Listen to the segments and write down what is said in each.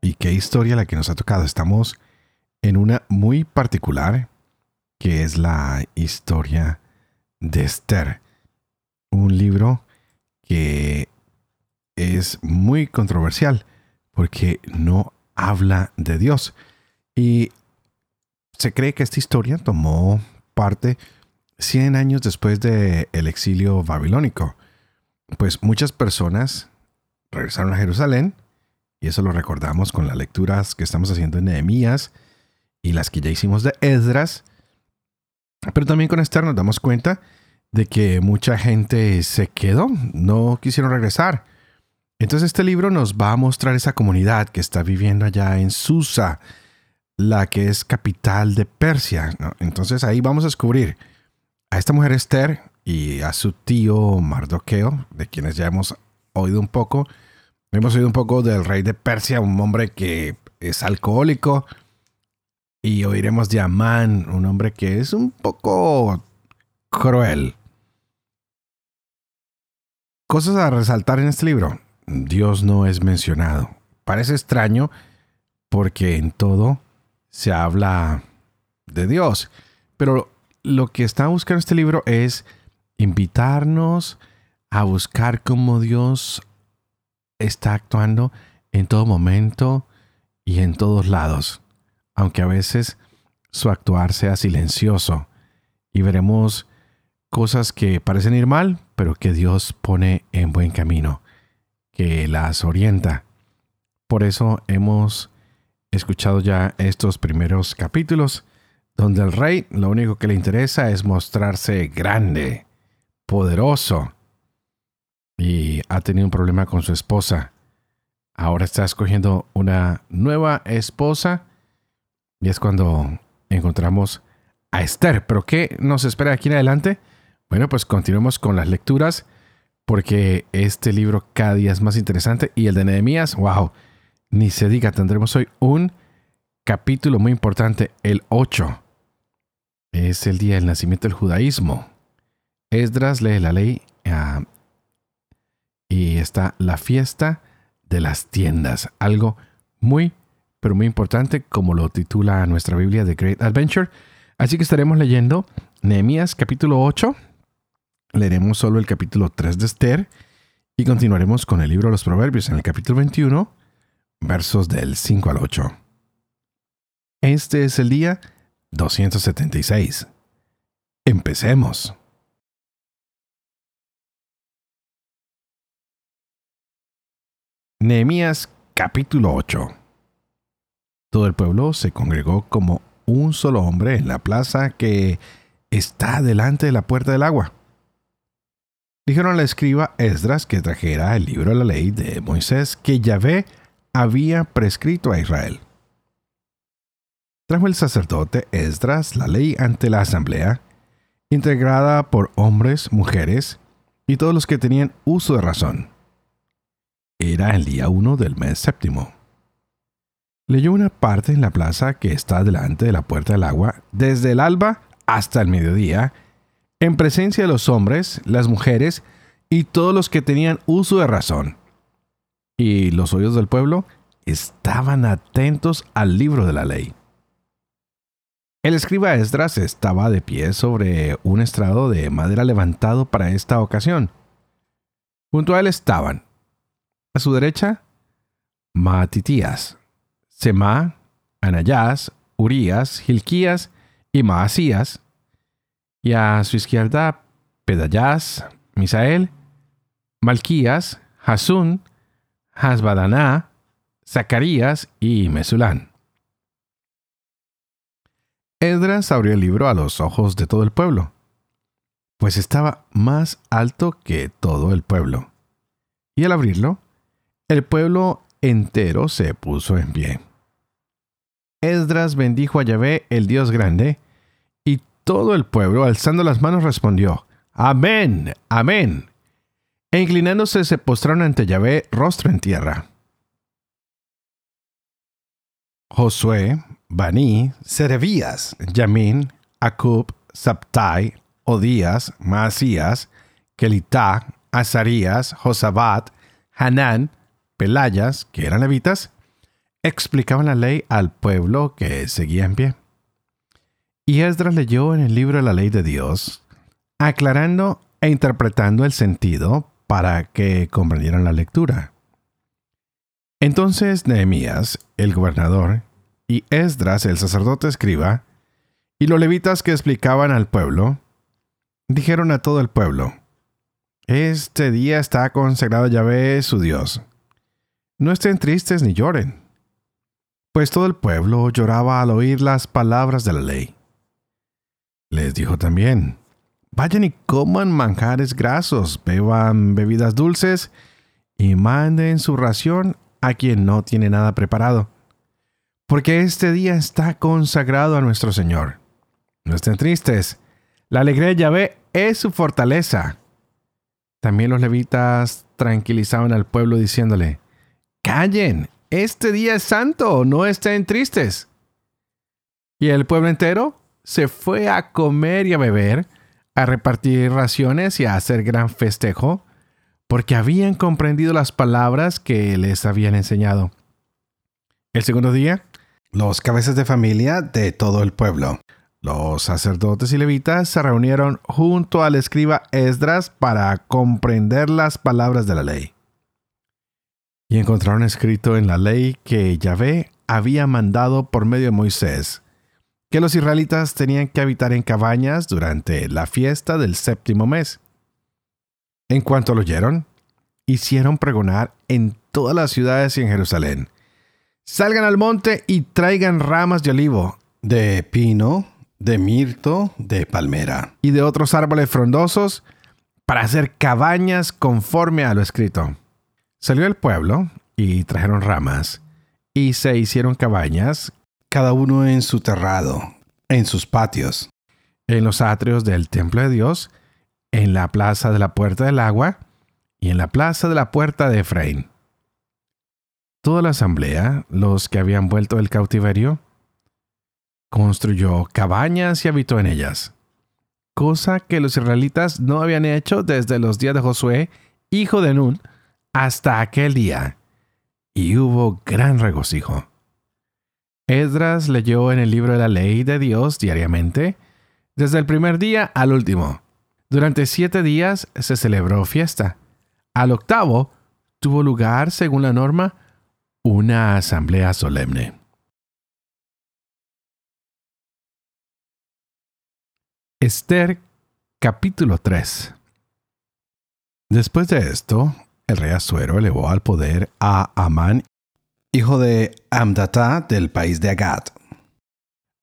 Y qué historia la que nos ha tocado. Estamos en una muy particular, que es la historia de Esther. Un libro que es muy controversial porque no habla de Dios. Y se cree que esta historia tomó parte 100 años después del exilio babilónico. Pues muchas personas regresaron a Jerusalén y eso lo recordamos con las lecturas que estamos haciendo en Nehemías y las que ya hicimos de Esdras. Pero también con Esther nos damos cuenta de que mucha gente se quedó, no quisieron regresar. Entonces este libro nos va a mostrar esa comunidad que está viviendo allá en Susa, la que es capital de Persia. Entonces ahí vamos a descubrir a esta mujer Esther y a su tío Mardoqueo, de quienes ya hemos oído un poco, Hemos oído un poco del rey de Persia, un hombre que es alcohólico. Y oiremos de Amán, un hombre que es un poco cruel. Cosas a resaltar en este libro. Dios no es mencionado. Parece extraño porque en todo se habla de Dios. Pero lo que está buscando este libro es invitarnos a buscar cómo Dios está actuando en todo momento y en todos lados, aunque a veces su actuar sea silencioso. Y veremos cosas que parecen ir mal, pero que Dios pone en buen camino, que las orienta. Por eso hemos escuchado ya estos primeros capítulos, donde el rey lo único que le interesa es mostrarse grande, poderoso, y ha tenido un problema con su esposa. Ahora está escogiendo una nueva esposa y es cuando encontramos a Esther. Pero ¿qué nos espera aquí en adelante? Bueno, pues continuemos con las lecturas porque este libro cada día es más interesante y el de Nehemías, wow, ni se diga, tendremos hoy un capítulo muy importante, el 8. Es el día del nacimiento del judaísmo. Esdras lee la ley a y está la fiesta de las tiendas, algo muy, pero muy importante como lo titula nuestra Biblia de Great Adventure. Así que estaremos leyendo Nehemías capítulo 8, leeremos solo el capítulo 3 de Esther y continuaremos con el libro de los Proverbios en el capítulo 21, versos del 5 al 8. Este es el día 276. Empecemos. Nehemías capítulo 8 Todo el pueblo se congregó como un solo hombre en la plaza que está delante de la puerta del agua. Dijeron al escriba Esdras que trajera el libro de la ley de Moisés que Yahvé había prescrito a Israel. Trajo el sacerdote Esdras la ley ante la asamblea, integrada por hombres, mujeres y todos los que tenían uso de razón era el día 1 del mes séptimo. Leyó una parte en la plaza que está delante de la puerta del agua, desde el alba hasta el mediodía, en presencia de los hombres, las mujeres y todos los que tenían uso de razón. Y los oídos del pueblo estaban atentos al libro de la ley. El escriba Esdras estaba de pie sobre un estrado de madera levantado para esta ocasión. Junto a él estaban a su derecha, Matitías, Semá, Anayás, Urías, Gilquías y Maasías. Y a su izquierda, Pedayás, Misael, Malquías, Hasún, Hasbadaná, Zacarías y Mesulán. Edras abrió el libro a los ojos de todo el pueblo, pues estaba más alto que todo el pueblo. Y al abrirlo, el pueblo entero se puso en pie. Esdras bendijo a Yahvé, el Dios grande, y todo el pueblo, alzando las manos, respondió, Amén, amén. E inclinándose se postraron ante Yahvé, rostro en tierra. Josué, Baní, Serebías, Yamín, Acub, Sabtai, Odías, Maasías, Kelitá, Azarías, Josabat, Hanán, Pelayas, que eran levitas, explicaban la ley al pueblo que seguía en pie. Y Esdras leyó en el libro de la ley de Dios, aclarando e interpretando el sentido para que comprendieran la lectura. Entonces Nehemías, el gobernador, y Esdras, el sacerdote escriba, y los levitas que explicaban al pueblo, dijeron a todo el pueblo, Este día está consagrado a Yahvé su Dios. No estén tristes ni lloren, pues todo el pueblo lloraba al oír las palabras de la ley. Les dijo también, Vayan y coman manjares grasos, beban bebidas dulces y manden su ración a quien no tiene nada preparado, porque este día está consagrado a nuestro Señor. No estén tristes, la alegría de Yahvé es su fortaleza. También los levitas tranquilizaban al pueblo diciéndole, Callen, este día es santo, no estén tristes. Y el pueblo entero se fue a comer y a beber, a repartir raciones y a hacer gran festejo, porque habían comprendido las palabras que les habían enseñado. El segundo día, los cabezas de familia de todo el pueblo, los sacerdotes y levitas se reunieron junto al escriba Esdras para comprender las palabras de la ley. Y encontraron escrito en la ley que Yahvé había mandado por medio de Moisés, que los israelitas tenían que habitar en cabañas durante la fiesta del séptimo mes. En cuanto lo oyeron, hicieron pregonar en todas las ciudades y en Jerusalén. Salgan al monte y traigan ramas de olivo, de pino, de mirto, de palmera y de otros árboles frondosos para hacer cabañas conforme a lo escrito. Salió el pueblo y trajeron ramas y se hicieron cabañas cada uno en su terrado, en sus patios, en los atrios del templo de Dios, en la plaza de la puerta del agua y en la plaza de la puerta de Efraín. Toda la asamblea, los que habían vuelto del cautiverio, construyó cabañas y habitó en ellas, cosa que los israelitas no habían hecho desde los días de Josué, hijo de Nun, hasta aquel día, y hubo gran regocijo. Esdras leyó en el libro de la ley de Dios diariamente, desde el primer día al último. Durante siete días se celebró fiesta. Al octavo tuvo lugar, según la norma, una asamblea solemne. Esther capítulo 3 Después de esto, el rey Asuero elevó al poder a Amán hijo de Amdatá del país de Agad.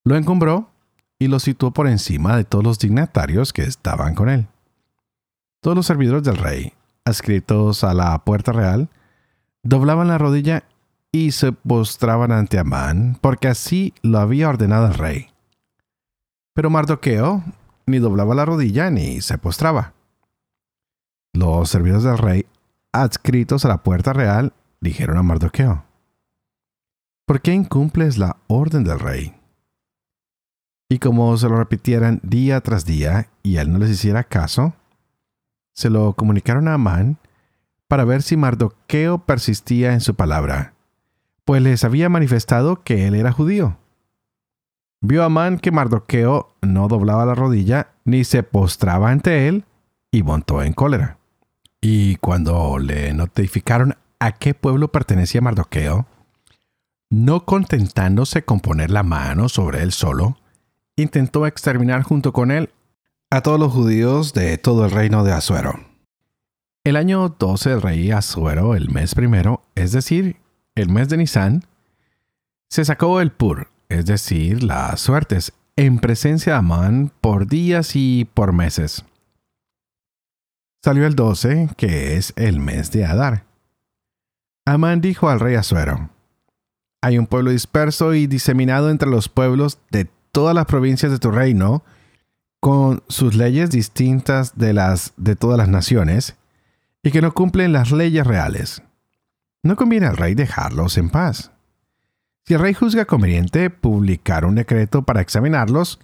Lo encumbró y lo situó por encima de todos los dignatarios que estaban con él. Todos los servidores del rey, adscritos a la puerta real, doblaban la rodilla y se postraban ante Amán, porque así lo había ordenado el rey. Pero Mardoqueo ni doblaba la rodilla ni se postraba. Los servidores del rey, adscritos a la puerta real, dijeron a Mardoqueo, ¿por qué incumples la orden del rey? Y como se lo repitieran día tras día y él no les hiciera caso, se lo comunicaron a Amán para ver si Mardoqueo persistía en su palabra, pues les había manifestado que él era judío. Vio Amán que Mardoqueo no doblaba la rodilla ni se postraba ante él y montó en cólera. Y cuando le notificaron a qué pueblo pertenecía Mardoqueo, no contentándose con poner la mano sobre él solo, intentó exterminar junto con él a todos los judíos de todo el reino de Asuero. El año 12 del rey Asuero, el mes primero, es decir, el mes de Nisan, se sacó el pur, es decir, las suertes, en presencia de Amán por días y por meses. Salió el 12, que es el mes de Adar. Amán dijo al rey Asuero, hay un pueblo disperso y diseminado entre los pueblos de todas las provincias de tu reino, con sus leyes distintas de las de todas las naciones, y que no cumplen las leyes reales. No conviene al rey dejarlos en paz. Si el rey juzga conveniente publicar un decreto para examinarlos,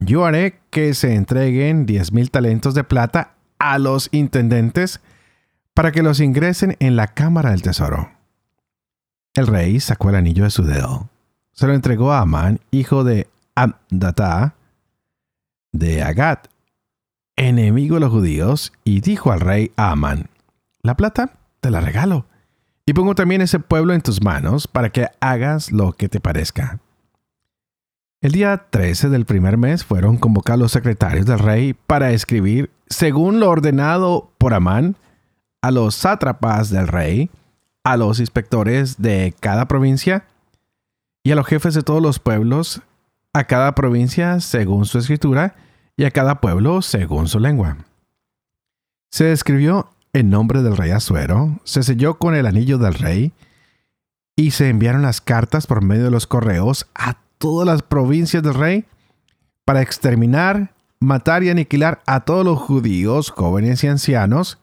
yo haré que se entreguen diez mil talentos de plata a los intendentes para que los ingresen en la cámara del tesoro. El rey sacó el anillo de su dedo, se lo entregó a Amán, hijo de Amdatá, de Agat, enemigo de los judíos, y dijo al rey Amán, la plata te la regalo, y pongo también ese pueblo en tus manos para que hagas lo que te parezca. El día 13 del primer mes fueron convocados los secretarios del rey para escribir, según lo ordenado por Amán, a los sátrapas del rey, a los inspectores de cada provincia y a los jefes de todos los pueblos, a cada provincia según su escritura y a cada pueblo según su lengua. Se escribió en nombre del rey Asuero, se selló con el anillo del rey y se enviaron las cartas por medio de los correos a todas las provincias del rey para exterminar, matar y aniquilar a todos los judíos, jóvenes y ancianos,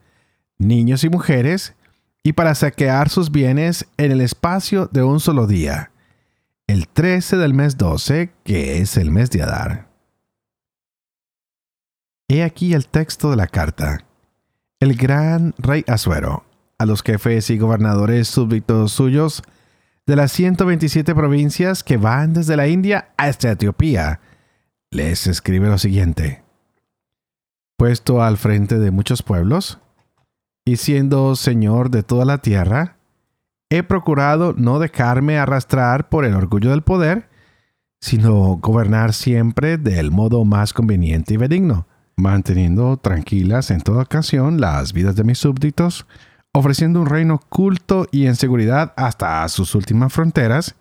niños y mujeres, y para saquear sus bienes en el espacio de un solo día, el 13 del mes 12, que es el mes de Adar. He aquí el texto de la carta. El gran rey Asuero, a los jefes y gobernadores súbditos suyos de las 127 provincias que van desde la India hasta Etiopía, les escribe lo siguiente. Puesto al frente de muchos pueblos, y siendo Señor de toda la tierra, he procurado no dejarme arrastrar por el orgullo del poder, sino gobernar siempre del modo más conveniente y benigno, manteniendo tranquilas en toda ocasión las vidas de mis súbditos, ofreciendo un reino culto y en seguridad hasta sus últimas fronteras,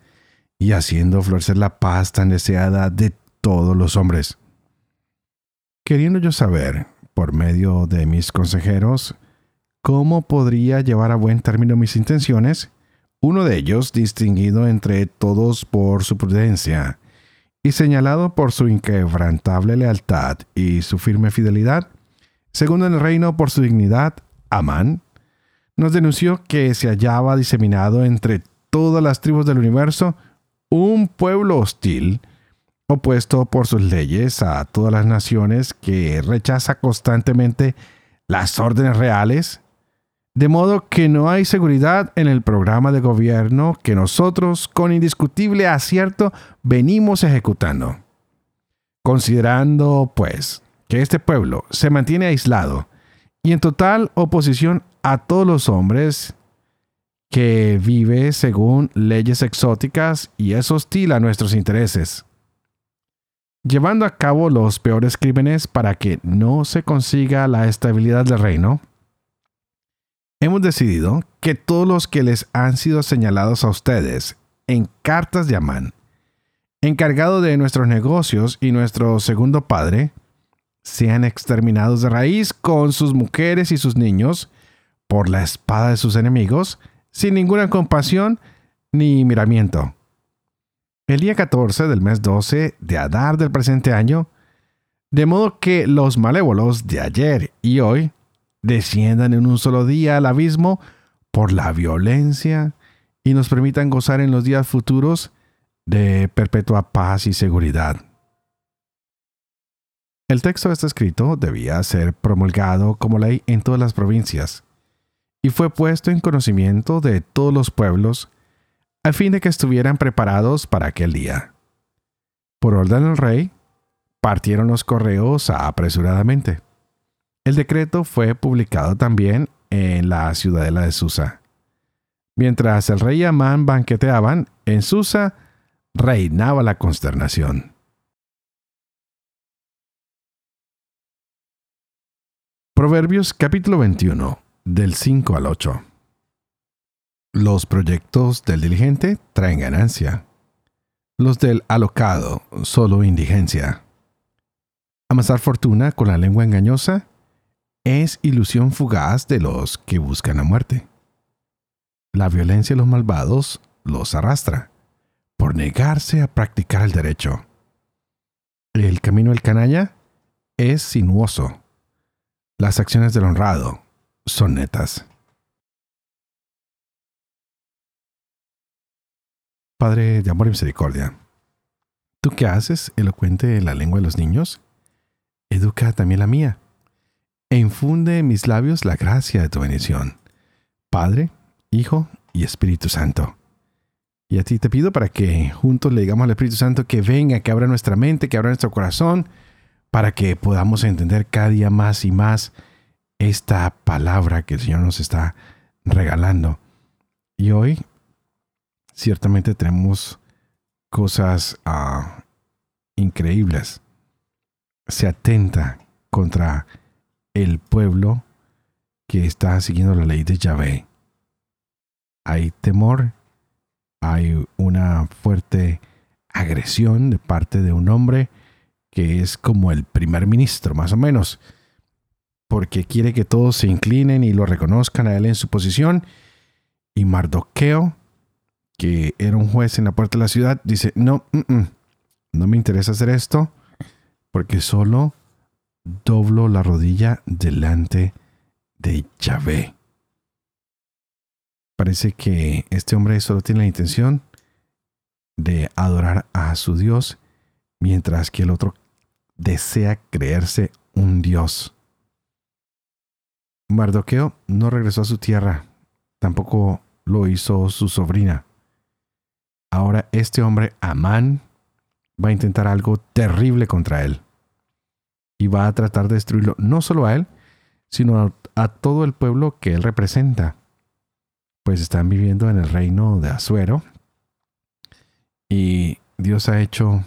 y haciendo florecer la paz tan deseada de todos los hombres. Queriendo yo saber, por medio de mis consejeros, cómo podría llevar a buen término mis intenciones, uno de ellos, distinguido entre todos por su prudencia y señalado por su inquebrantable lealtad y su firme fidelidad, segundo en el reino por su dignidad, Amán, nos denunció que se hallaba diseminado entre todas las tribus del universo un pueblo hostil, opuesto por sus leyes a todas las naciones que rechaza constantemente las órdenes reales de modo que no hay seguridad en el programa de gobierno que nosotros, con indiscutible acierto, venimos ejecutando. Considerando, pues, que este pueblo se mantiene aislado y en total oposición a todos los hombres, que vive según leyes exóticas y es hostil a nuestros intereses, llevando a cabo los peores crímenes para que no se consiga la estabilidad del reino, hemos decidido que todos los que les han sido señalados a ustedes en cartas de Amán, encargado de nuestros negocios y nuestro segundo padre, sean exterminados de raíz con sus mujeres y sus niños por la espada de sus enemigos, sin ninguna compasión ni miramiento. El día 14 del mes 12 de Adar del presente año, de modo que los malévolos de ayer y hoy desciendan en un solo día al abismo por la violencia y nos permitan gozar en los días futuros de perpetua paz y seguridad. El texto de este escrito debía ser promulgado como ley en todas las provincias y fue puesto en conocimiento de todos los pueblos a fin de que estuvieran preparados para aquel día. Por orden del rey, partieron los correos apresuradamente. El decreto fue publicado también en la ciudadela de Susa. Mientras el rey y Amán banqueteaban, en Susa reinaba la consternación. Proverbios capítulo 21, del 5 al 8. Los proyectos del diligente traen ganancia. Los del alocado, solo indigencia. Amasar fortuna con la lengua engañosa es ilusión fugaz de los que buscan la muerte. La violencia de los malvados los arrastra, por negarse a practicar el derecho. El camino del canalla es sinuoso. Las acciones del honrado son netas. Padre de amor y misericordia, ¿tú qué haces elocuente en la lengua de los niños? Educa también la mía, e infunde en mis labios la gracia de tu bendición. Padre, Hijo y Espíritu Santo. Y a ti te pido para que juntos le digamos al Espíritu Santo que venga, que abra nuestra mente, que abra nuestro corazón, para que podamos entender cada día más y más esta palabra que el Señor nos está regalando. Y hoy ciertamente tenemos cosas ah, increíbles. Se atenta contra el pueblo que está siguiendo la ley de Yahvé. Hay temor, hay una fuerte agresión de parte de un hombre que es como el primer ministro, más o menos, porque quiere que todos se inclinen y lo reconozcan a él en su posición. Y Mardoqueo que era un juez en la puerta de la ciudad, dice, no, no me interesa hacer esto porque solo doblo la rodilla delante de Yahvé. Parece que este hombre solo tiene la intención de adorar a su Dios, mientras que el otro desea creerse un Dios. Mardoqueo no regresó a su tierra, tampoco lo hizo su sobrina. Ahora este hombre, Amán, va a intentar algo terrible contra él. Y va a tratar de destruirlo no solo a él, sino a, todo el pueblo que él representa. Pues están viviendo en el reino de Azuero. Y Dios ha hecho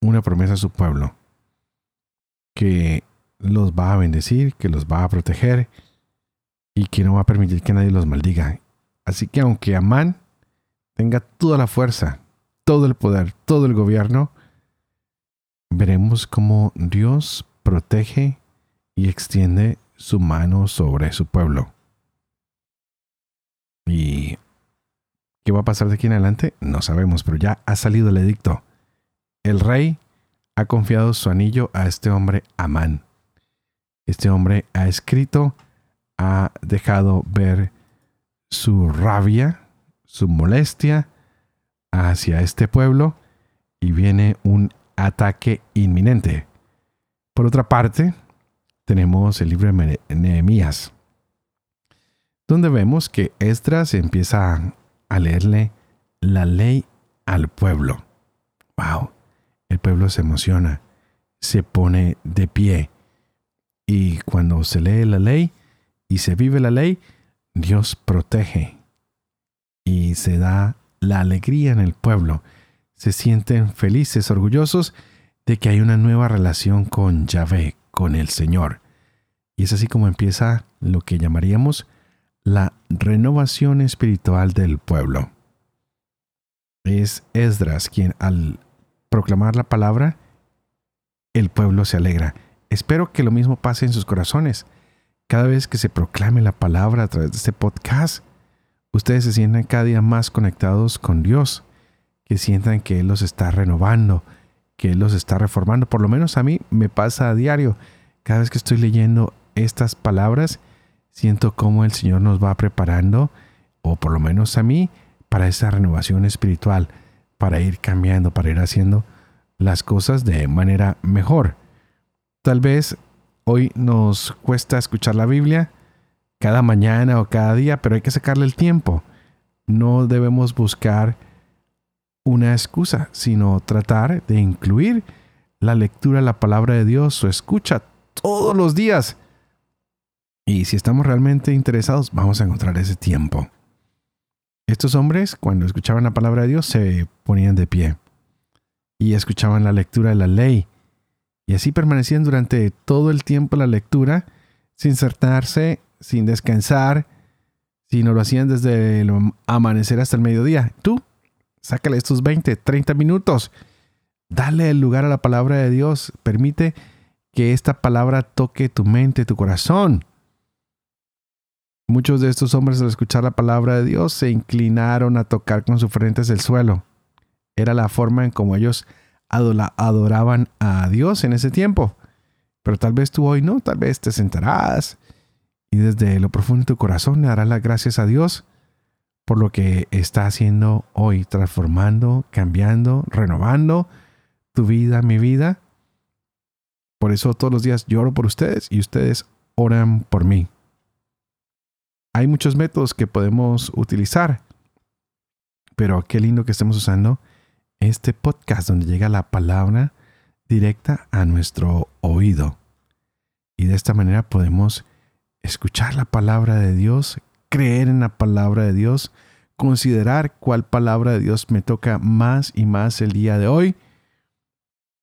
una promesa a su pueblo. Que los va a bendecir, que los va a proteger y que no va a permitir que nadie los maldiga. Así que aunque Amán tenga toda la fuerza, todo el poder, todo el gobierno, veremos cómo Dios protege y extiende su mano sobre su pueblo. ¿Y qué va a pasar de aquí en adelante? No sabemos, pero ya ha salido el edicto. El rey ha confiado su anillo a este hombre Amán. Este hombre ha escrito, ha dejado ver su rabia, su molestia hacia este pueblo y viene un ataque inminente. Por otra parte, tenemos el libro de Nehemías, donde vemos que Esdras empieza a leerle la ley al pueblo. ¡Wow! El pueblo se emociona, se pone de pie. Y cuando se lee la ley y se vive la ley, Dios protege y se da la alegría en el pueblo. Se sienten felices, orgullosos de que hay una nueva relación con Yahvé, con el Señor. Y es así como empieza lo que llamaríamos la renovación espiritual del pueblo. Es Esdras quien al proclamar la palabra, el pueblo se alegra. Espero que lo mismo pase en sus corazones. Cada vez que se proclame la palabra a través de este podcast, ustedes se sientan cada día más conectados con Dios, que sientan que Él los está renovando, que Él los está reformando. Por lo menos a mí me pasa a diario. Cada vez que estoy leyendo estas palabras, siento cómo el Señor nos va preparando, o por lo menos a mí, para esa renovación espiritual, para ir cambiando, para ir haciendo las cosas de manera mejor. Tal vez hoy nos cuesta escuchar la Biblia, cada mañana o cada día, pero hay que sacarle el tiempo. No debemos buscar una excusa, sino tratar de incluir la lectura la palabra de Dios o escucha todos los días. Y si estamos realmente interesados, vamos a encontrar ese tiempo. Estos hombres, cuando escuchaban la palabra de Dios, se ponían de pie y escuchaban la lectura de la ley. Y así permanecían durante todo el tiempo la lectura, sin insertarse sin descansar, si no lo hacían desde el amanecer hasta el mediodía. Tú, sácale estos 20, 30 minutos. Dale el lugar a la palabra de Dios. Permite que esta palabra toque tu mente, tu corazón. Muchos de estos hombres al escuchar la palabra de Dios se inclinaron a tocar con sus frentes el suelo. era la forma en como ellos adoraban a Dios en ese tiempo. Pero tal vez tú hoy no, tal vez te sentarás y desde lo profundo de tu corazón le darás las gracias a Dios por lo que está haciendo hoy, transformando, cambiando, renovando tu vida, mi vida. Por eso todos los días lloro por ustedes y ustedes oran por mí. Hay muchos métodos que podemos utilizar, pero qué lindo que estemos usando este podcast donde llega la palabra directa a nuestro oído. Y de esta manera podemos escuchar la palabra de Dios, creer en la palabra de Dios, considerar cuál palabra de Dios me toca más y más el día de hoy.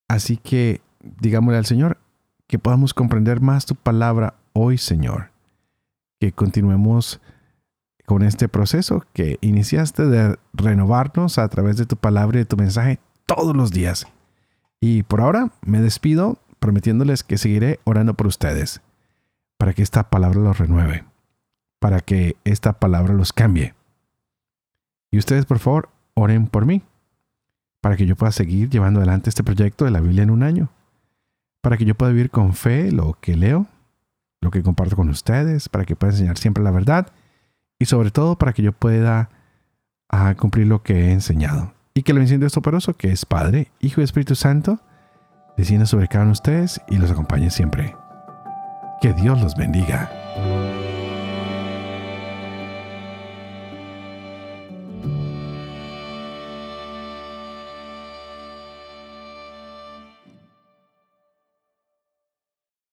Así que digámosle al Señor que podamos comprender más tu palabra hoy, Señor. Que continuemos con este proceso que iniciaste de renovarnos a través de tu palabra y de tu mensaje todos los días. Y por ahora me despido prometiéndoles que seguiré orando por ustedes, para que esta palabra los renueve, para que esta palabra los cambie. Y ustedes, por favor, oren por mí, para que yo pueda seguir llevando adelante este proyecto de la Biblia en un año, para que yo pueda vivir con fe lo que leo, lo que comparto con ustedes, para que pueda enseñar siempre la verdad y sobre todo para que yo pueda ah, cumplir lo que he enseñado. Y que el bendición Dios Toporoso, que es Padre, Hijo y Espíritu Santo, descienda sobre cada uno de ustedes y los acompañe siempre. Que Dios los bendiga.